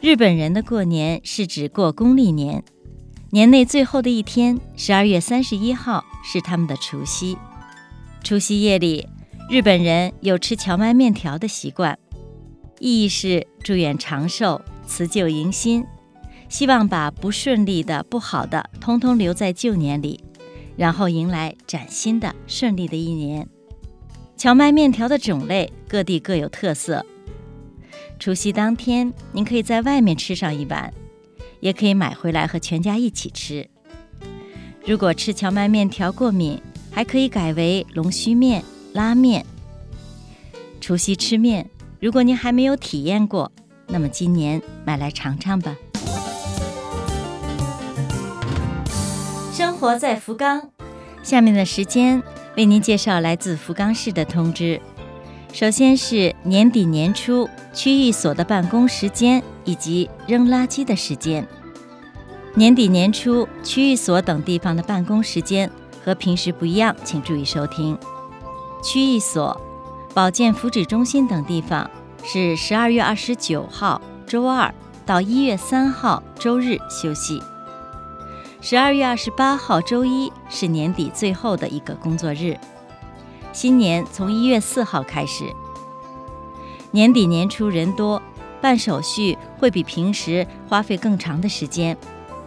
日本人的过年是指过公历年，年内最后的一天，十二月三十一号是他们的除夕。除夕夜里，日本人有吃荞麦面条的习惯，意义是祝愿长寿、辞旧迎新，希望把不顺利的、不好的通通留在旧年里，然后迎来崭新的、顺利的一年。荞麦面条的种类各地各有特色。除夕当天，您可以在外面吃上一碗，也可以买回来和全家一起吃。如果吃荞麦面条过敏，还可以改为龙须面、拉面。除夕吃面，如果您还没有体验过，那么今年买来尝尝吧。生活在福冈，下面的时间为您介绍来自福冈市的通知。首先是年底年初区域所的办公时间以及扔垃圾的时间。年底年初区域所等地方的办公时间和平时不一样，请注意收听。区域所、保健福祉中心等地方是十二月二十九号周二到一月三号周日休息。十二月二十八号周一是年底最后的一个工作日。新年从一月四号开始。年底年初人多，办手续会比平时花费更长的时间，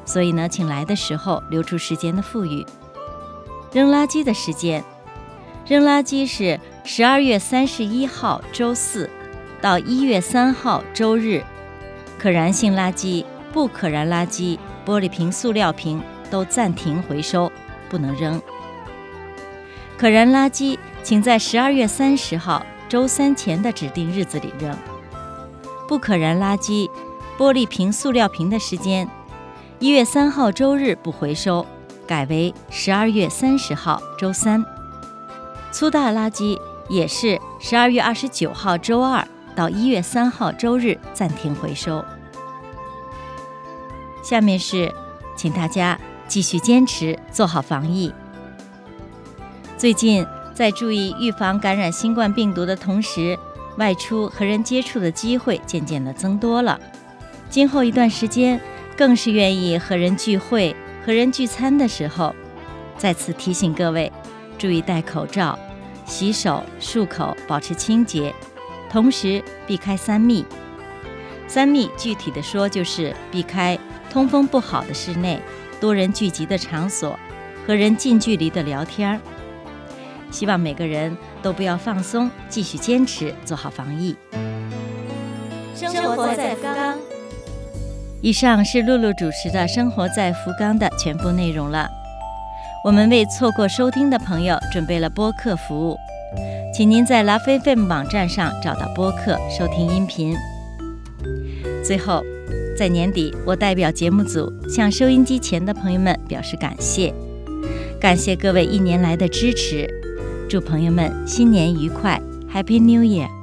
所以呢，请来的时候留出时间的富裕。扔垃圾的时间，扔垃圾是十二月三十一号周四到一月三号周日，可燃性垃圾、不可燃垃圾、玻璃瓶、塑料瓶都暂停回收，不能扔。可燃垃圾。请在十二月三十号周三前的指定日子里扔。不可燃垃圾、玻璃瓶、塑料瓶的时间：一月三号周日不回收，改为十二月三十号周三。粗大垃圾也是十二月二十九号周二到一月三号周日暂停回收。下面是，请大家继续坚持做好防疫。最近。在注意预防感染新冠病毒的同时，外出和人接触的机会渐渐的增多了。今后一段时间，更是愿意和人聚会、和人聚餐的时候，再次提醒各位，注意戴口罩、洗手、漱口，保持清洁，同时避开三密。三密具体的说，就是避开通风不好的室内、多人聚集的场所和人近距离的聊天儿。希望每个人都不要放松，继续坚持做好防疫。生活在福冈。以上是露露主持的《生活在福冈》的全部内容了。我们为错过收听的朋友准备了播客服务，请您在拉菲菲网站上找到播客收听音频。最后，在年底，我代表节目组向收音机前的朋友们表示感谢，感谢各位一年来的支持。祝朋友们新年愉快，Happy New Year！